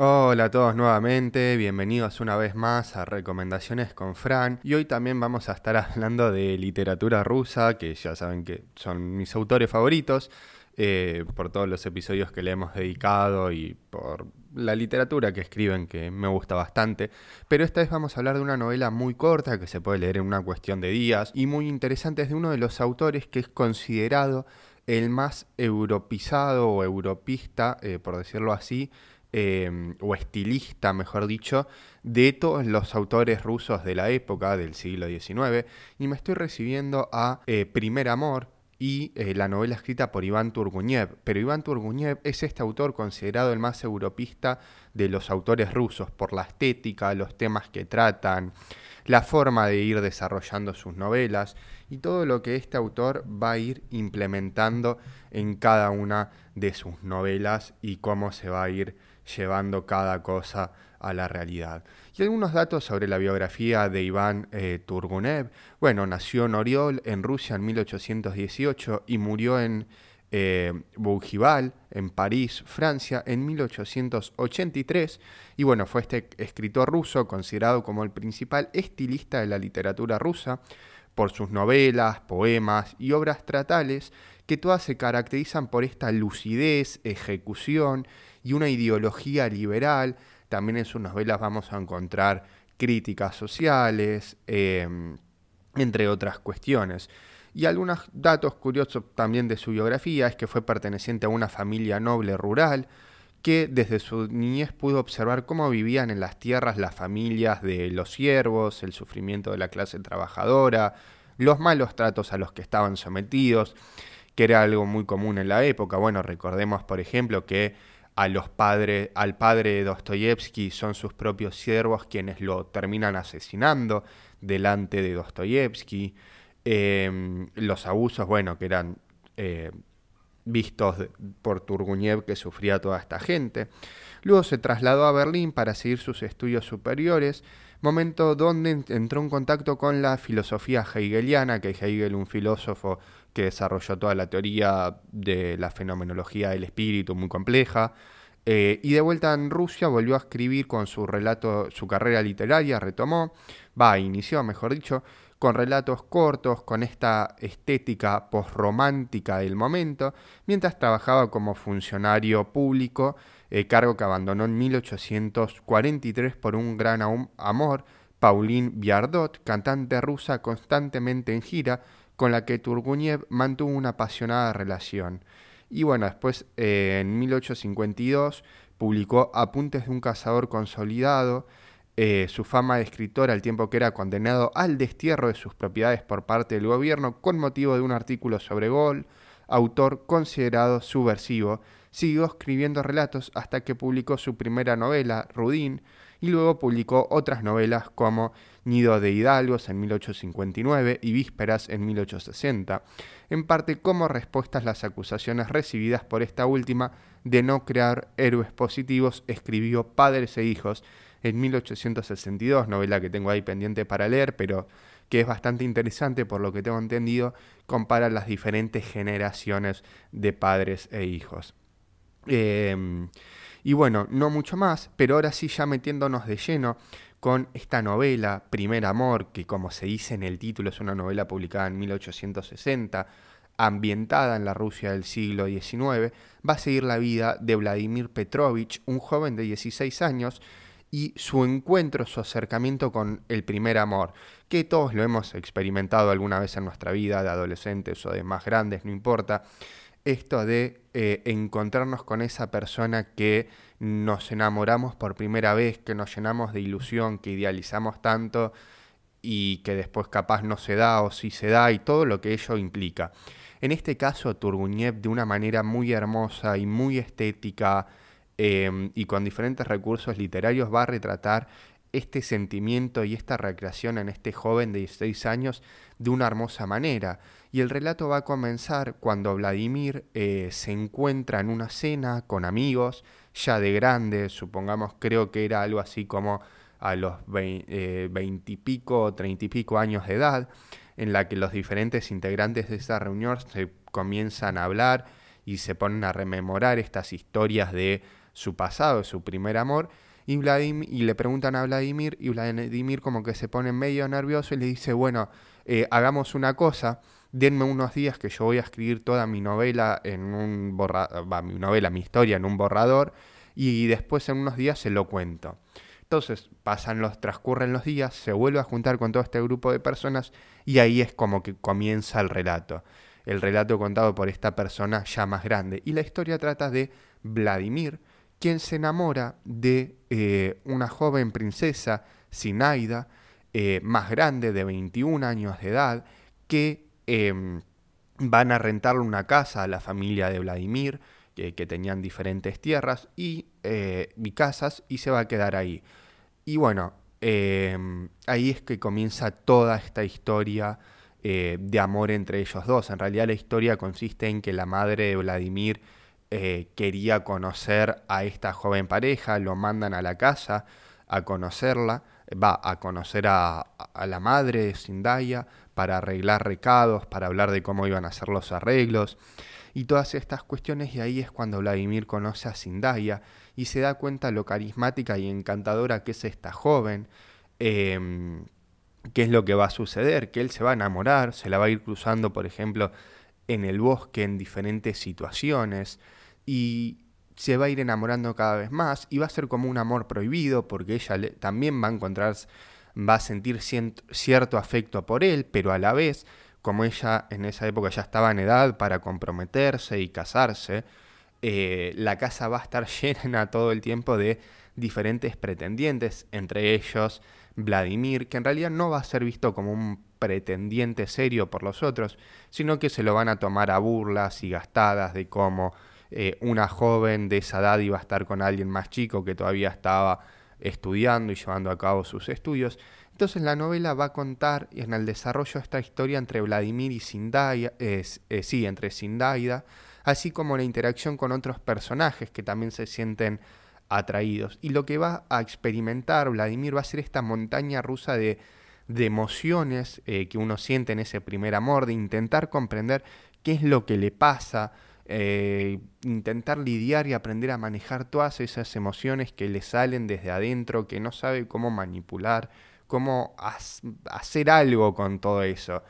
Hola a todos nuevamente, bienvenidos una vez más a Recomendaciones con Fran. Y hoy también vamos a estar hablando de literatura rusa, que ya saben que son mis autores favoritos, eh, por todos los episodios que le hemos dedicado y por la literatura que escriben que me gusta bastante, pero esta vez vamos a hablar de una novela muy corta que se puede leer en una cuestión de días y muy interesante, es de uno de los autores que es considerado el más europizado o europista, eh, por decirlo así, Em, o estilista, mejor dicho, de todos los autores rusos de la época, del siglo XIX, y me estoy recibiendo a eh, Primer Amor y eh, la novela escrita por Iván Turguniev. Pero Iván Turguniev es este autor considerado el más europista de los autores rusos por la estética, los temas que tratan, la forma de ir desarrollando sus novelas y todo lo que este autor va a ir implementando en cada una de sus novelas y cómo se va a ir llevando cada cosa a la realidad. Y algunos datos sobre la biografía de Iván eh, Turgunev. Bueno, nació en Oriol, en Rusia, en 1818 y murió en eh, Bougival, en París, Francia, en 1883. Y bueno, fue este escritor ruso considerado como el principal estilista de la literatura rusa por sus novelas, poemas y obras tratales que todas se caracterizan por esta lucidez, ejecución y una ideología liberal. También en sus novelas vamos a encontrar críticas sociales, em, entre otras cuestiones. Y algunos datos curiosos también de su biografía es que fue perteneciente a una familia noble rural, que desde su niñez pudo observar cómo vivían en las tierras las familias de los siervos, el sufrimiento de la clase trabajadora, los malos tratos a los que estaban sometidos, que era algo muy común en la época. Bueno, recordemos, por ejemplo, que a los padres, al padre de Dostoyevsky son sus propios siervos quienes lo terminan asesinando delante de Dostoyevsky. Em, los abusos, bueno, que eran eh, vistos por Turguniev que sufría toda esta gente. Luego se trasladó a Berlín para seguir sus estudios superiores, momento donde entró en contacto con la filosofía hegeliana, que Hegel, un filósofo que desarrolló toda la teoría de la fenomenología del espíritu muy compleja. Eh, y de vuelta en Rusia volvió a escribir con su relato, su carrera literaria, retomó, va, inició, mejor dicho, con relatos cortos, con esta estética posromántica del momento, mientras trabajaba como funcionario público, eh, cargo que abandonó en 1843 por un gran amor, Pauline Biardot, cantante rusa constantemente en gira, con la que Turguniev mantuvo una apasionada relación. Y bueno, después eh, en 1852 publicó Apuntes de un cazador consolidado, eh, su fama de escritor al tiempo que era condenado al destierro de sus propiedades por parte del gobierno con motivo de un artículo sobre Gol, autor considerado subversivo, siguió escribiendo relatos hasta que publicó su primera novela, Rudín, y luego publicó otras novelas como Nido de Hidalgos en 1859 y Vísperas en 1860, en parte como respuestas a las acusaciones recibidas por esta última de no crear héroes positivos, escribió Padres e Hijos en 1862, novela que tengo ahí pendiente para leer, pero que es bastante interesante por lo que tengo entendido, compara las diferentes generaciones de padres e hijos. Em, y bueno, no mucho más, pero ahora sí ya metiéndonos de lleno con esta novela, Primer Amor, que como se dice en el título es una novela publicada en 1860, ambientada en la Rusia del siglo XIX, va a seguir la vida de Vladimir Petrovich, un joven de 16 años, y su encuentro, su acercamiento con el primer amor, que todos lo hemos experimentado alguna vez en nuestra vida, de adolescentes o de más grandes, no importa, esto de eh, encontrarnos con esa persona que nos enamoramos por primera vez, que nos llenamos de ilusión, que idealizamos tanto y que después capaz no se da o sí se da y todo lo que ello implica. En este caso, Turguniev de una manera muy hermosa y muy estética em, y con diferentes recursos literarios va a retratar este sentimiento y esta recreación en este joven de 16 años de una hermosa manera. Y el relato va a comenzar cuando Vladimir eh, se encuentra en una cena con amigos, ya de grande, supongamos, creo que era algo así como a los eh, veintipico o treinta y pico años de edad, en la que los diferentes integrantes de esa reunión se comienzan a hablar y se ponen a rememorar estas historias de su pasado, su primer amor, y, Vladimir, y le preguntan a Vladimir, y Vladimir como que se pone medio nervioso y le dice, bueno, eh, hagamos una cosa, denme unos días que yo voy a escribir toda mi novela en un borrador, mi novela, mi historia en un borrador, y después en unos días se lo cuento. Entonces pasan los, transcurren los días, se vuelve a juntar con todo este grupo de personas y ahí es como que comienza el relato. El relato contado por esta persona ya más grande. Y la historia trata de Vladimir, quien se enamora de eh, una joven princesa, Sinaida, eh, más grande, de 21 años de edad, que em, van a rentarle una casa a la familia de Vladimir, que, tenían diferentes tierras y, eh, y, casas, y se va a quedar ahí. Y bueno, em, ahí es que comienza toda esta historia de amor entre ellos dos. En realidad la historia consiste en que la madre de Vladimir eh, quería conocer a esta joven pareja, lo mandan a la casa a conocerla, va a conocer a, la madre de Sindaya para arreglar recados, para hablar de cómo iban a ser los arreglos y todas estas cuestiones y ahí es cuando Vladimir conoce a Sindaya y se da cuenta lo carismática y encantadora que es esta joven, em, qué es lo que va a suceder, que él se va a enamorar, se la va a ir cruzando, por ejemplo, en el bosque en diferentes situaciones, y se va a ir enamorando cada vez más y va a ser como un amor prohibido porque ella también va a encontrar, va a sentir cierto afecto por él, pero a la vez, como ella en esa época ya estaba en edad para comprometerse y casarse, eh, la casa va a estar llena todo el tiempo de diferentes pretendientes, entre ellos Vladimir, que en realidad no va a ser visto como un pretendiente serio por los otros, sino que se lo van a tomar a burlas y gastadas de cómo eh, una joven de esa edad iba a estar con alguien más chico que todavía estaba estudiando y llevando a cabo sus estudios. Entonces la novela va a contar en el desarrollo esta historia entre Vladimir y Sindaida, eh, sí, entre Sindaida, así como la interacción con otros personajes que también se sienten atraídos. Y lo que va a experimentar Vladimir va a ser esta montaña rusa de, de emociones eh, que uno siente en ese primer amor, de intentar comprender qué es lo que le pasa, eh, intentar lidiar y aprender a manejar todas esas emociones que le salen desde adentro, que no sabe cómo manipular, cómo hacer algo con todo eso.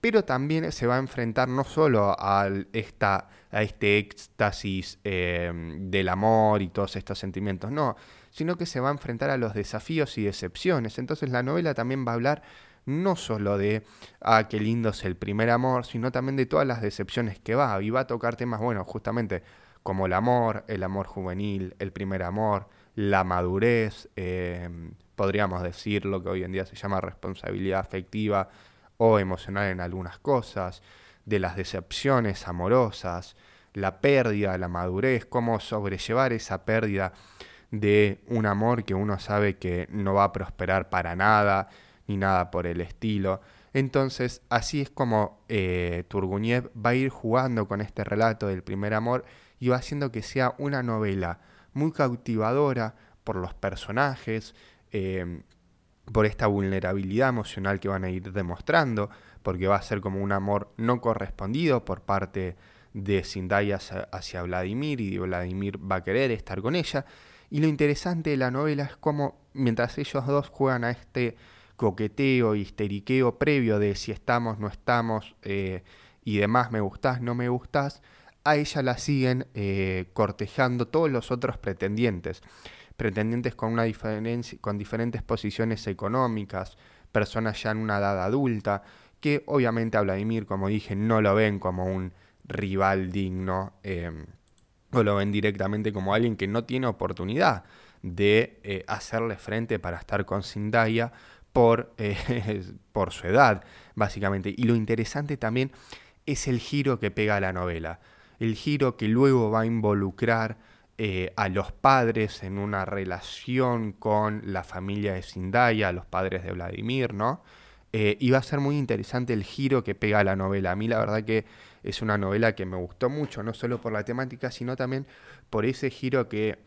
Pero también se va a enfrentar no solo a, esta, a este éxtasis em, del amor y todos estos sentimientos, no, sino que se va a enfrentar a los desafíos y decepciones. Entonces la novela también va a hablar no solo de, ah, qué lindo es el primer amor, sino también de todas las decepciones que va. Y va a tocar temas, bueno, justamente como el amor, el amor juvenil, el primer amor, la madurez, em, podríamos decir lo que hoy en día se llama responsabilidad afectiva o emocional en algunas cosas, de las decepciones amorosas, la pérdida, la madurez, cómo sobrellevar esa pérdida de un amor que uno sabe que no va a prosperar para nada, ni nada por el estilo. Entonces, así es como eh, Turguniev va a ir jugando con este relato del primer amor y va haciendo que sea una novela muy cautivadora por los personajes, em, por esta vulnerabilidad emocional que van a ir demostrando, porque va a ser como un amor no correspondido por parte de Zindaya hacia Vladimir y Vladimir va a querer estar con ella. Y lo interesante de la novela es cómo mientras ellos dos juegan a este coqueteo, histeriqueo previo de si estamos, no estamos eh, y demás, me gustás, no me gustás, a ella la siguen eh, cortejando todos los otros pretendientes. Pretendientes con, una con diferentes posiciones económicas, personas ya en una edad adulta, que obviamente a Vladimir, como dije, no lo ven como un rival digno, em, o lo ven directamente como alguien que no tiene oportunidad de eh, hacerle frente para estar con Zindaya, por, eh, por su edad, básicamente. Y lo interesante también es el giro que pega la novela. El giro que luego va a involucrar eh, a los padres en una relación con la familia de Zindaya, los padres de Vladimir, ¿no? Eh, y va a ser muy interesante el giro que pega la novela. A mí la verdad que es una novela que me gustó mucho, no solo por la temática, sino también por ese giro que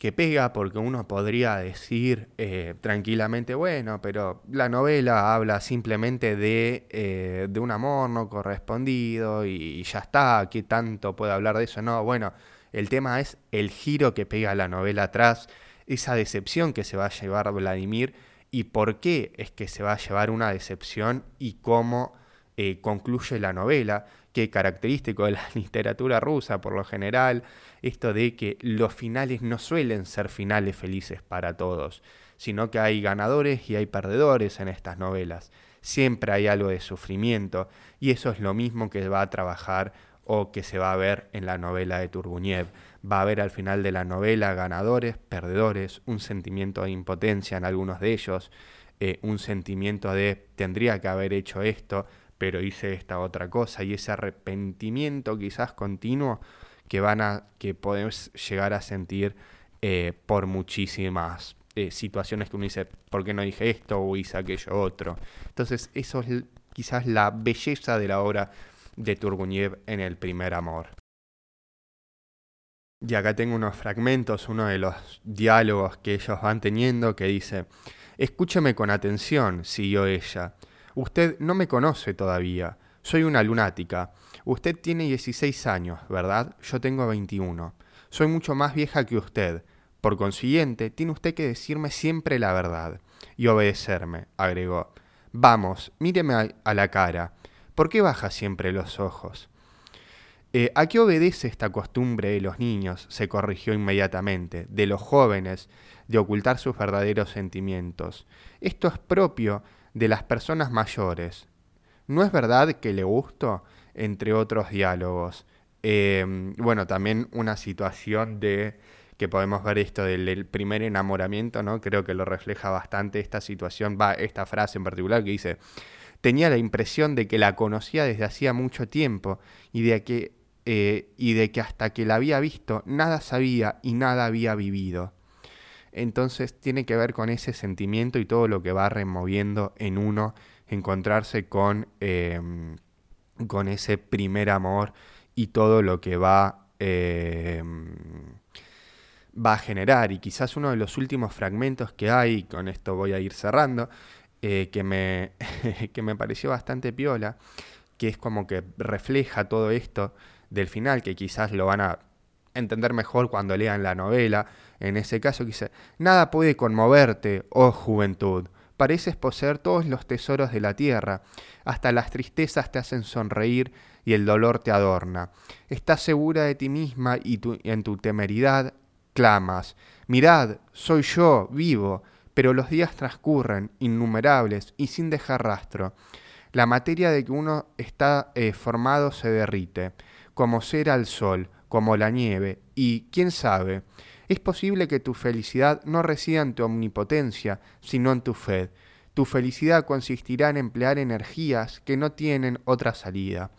que pega porque uno podría decir eh, tranquilamente, bueno, pero la novela habla simplemente de, eh, de un amor no correspondido y, ya está, ¿qué tanto puede hablar de eso? No, bueno, El tema es el giro que pega la novela atrás, esa decepción que se va a llevar Vladimir y por qué es que se va a llevar una decepción y cómo eh, concluye la novela, que característico de la literatura rusa por lo general, esto de que los finales no suelen ser finales felices para todos, sino que hay ganadores y hay perdedores en estas novelas. Siempre hay algo de sufrimiento y eso es lo mismo que va a trabajar o que se va a ver en la novela de Turguniev. Va a haber al final de la novela ganadores, perdedores, un sentimiento de impotencia en algunos de ellos, eh, un sentimiento de tendría que haber hecho esto, pero hice esta otra cosa, y ese arrepentimiento quizás continuo que van a, que podemos llegar a sentir eh, por muchísimas eh, situaciones que uno dice, ¿por qué no dije esto o hice aquello otro? Entonces, eso es quizás la belleza de la obra de Turguniev en el primer amor. Y acá tengo unos fragmentos, uno de los diálogos que ellos van teniendo, que dice, Escúcheme con atención, siguió ella. Usted no me conoce todavía. Soy una lunática. Usted tiene 16 años, ¿verdad? Yo tengo 21. Soy mucho más vieja que usted. Por consiguiente, tiene usted que decirme siempre la verdad. Y obedecerme, agregó. Vamos, míreme a la cara. ¿Por qué baja siempre los ojos? Eh, ¿A qué obedece esta costumbre de los niños? se corrigió inmediatamente, de los jóvenes, de ocultar sus verdaderos sentimientos. Esto es propio de las personas mayores. ¿No es verdad que le gusto? Entre otros diálogos. Eh, bueno, también una situación de que podemos ver esto del, primer enamoramiento, ¿no? Creo que lo refleja bastante esta situación, va, esta frase en particular que dice, tenía la impresión de que la conocía desde hacía mucho tiempo y de que, eh, y de que hasta que la había visto nada sabía y nada había vivido. Entonces tiene que ver con ese sentimiento y todo lo que va removiendo en uno, encontrarse con, em, con ese primer amor y todo lo que va, em, va a generar. Y quizás uno de los últimos fragmentos que hay, con esto voy a ir cerrando, eh, que, me, que me pareció bastante piola, que es como que refleja todo esto del final, que quizás lo van a entender mejor cuando lean la novela. En ese caso, dice, nada puede conmoverte, oh juventud. Pareces poseer todos los tesoros de la tierra, hasta las tristezas te hacen sonreír y el dolor te adorna. Estás segura de ti misma y en tu temeridad clamas, mirad, soy yo, vivo, pero los días transcurren, innumerables y sin dejar rastro. La materia de que uno está eh, formado se derrite, como cera al sol, como la nieve, y, quién sabe, es posible que tu felicidad no resida en tu omnipotencia, sino en tu fe. Tu felicidad consistirá en emplear energías que no tienen otra salida.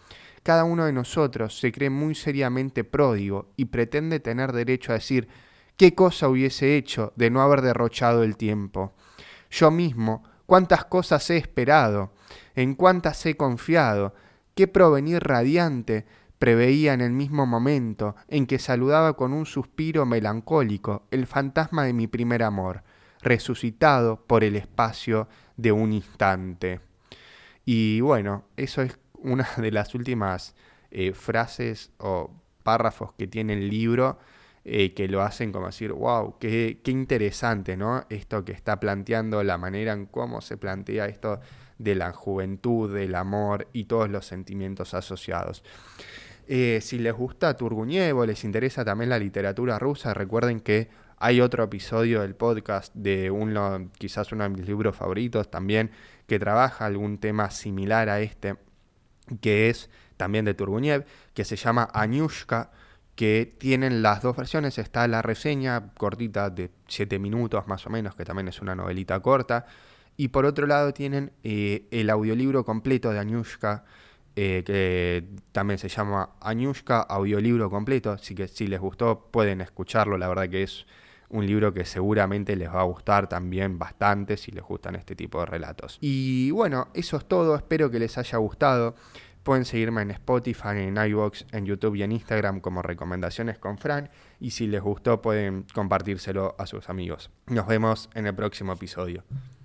Cada uno de nosotros se cree muy seriamente pródigo y pretende tener derecho a decir ¿Qué cosa hubiese hecho de no haber derrochado el tiempo? Yo mismo, cuántas cosas he esperado, en cuántas he confiado, qué provenir radiante preveía en el mismo momento en que saludaba con un suspiro melancólico el fantasma de mi primer amor, resucitado por el espacio de un instante. Y bueno, eso es una de las últimas eh, frases o párrafos que tiene el libro eh, que lo hacen como decir, wow, qué, qué, interesante, ¿no? Esto que está planteando, la manera en cómo se plantea esto de la juventud, del amor y todos los sentimientos asociados. Eh, si les gusta Turgunievo, les interesa también la literatura rusa, recuerden que hay otro episodio del podcast de uno, quizás uno de mis libros favoritos también, que trabaja algún tema similar a este, que es también de Turguniev, que se llama Añushka, que tienen las dos versiones. Está la reseña cortita de 7 minutos más o menos, que también es una novelita corta. Y por otro lado tienen eh, el audiolibro completo de Añushka, eh, que también se llama Añushka Audiolibro Completo. Así que si les gustó pueden escucharlo. La verdad que es un libro que seguramente les va a gustar también bastante si les gustan este tipo de relatos. Y bueno, eso es todo. Espero que les haya gustado. Pueden seguirme en Spotify, en iVoox, en YouTube y en Instagram como Recomendaciones con Fran. Y si les gustó pueden compartírselo a sus amigos. Nos vemos en el próximo episodio.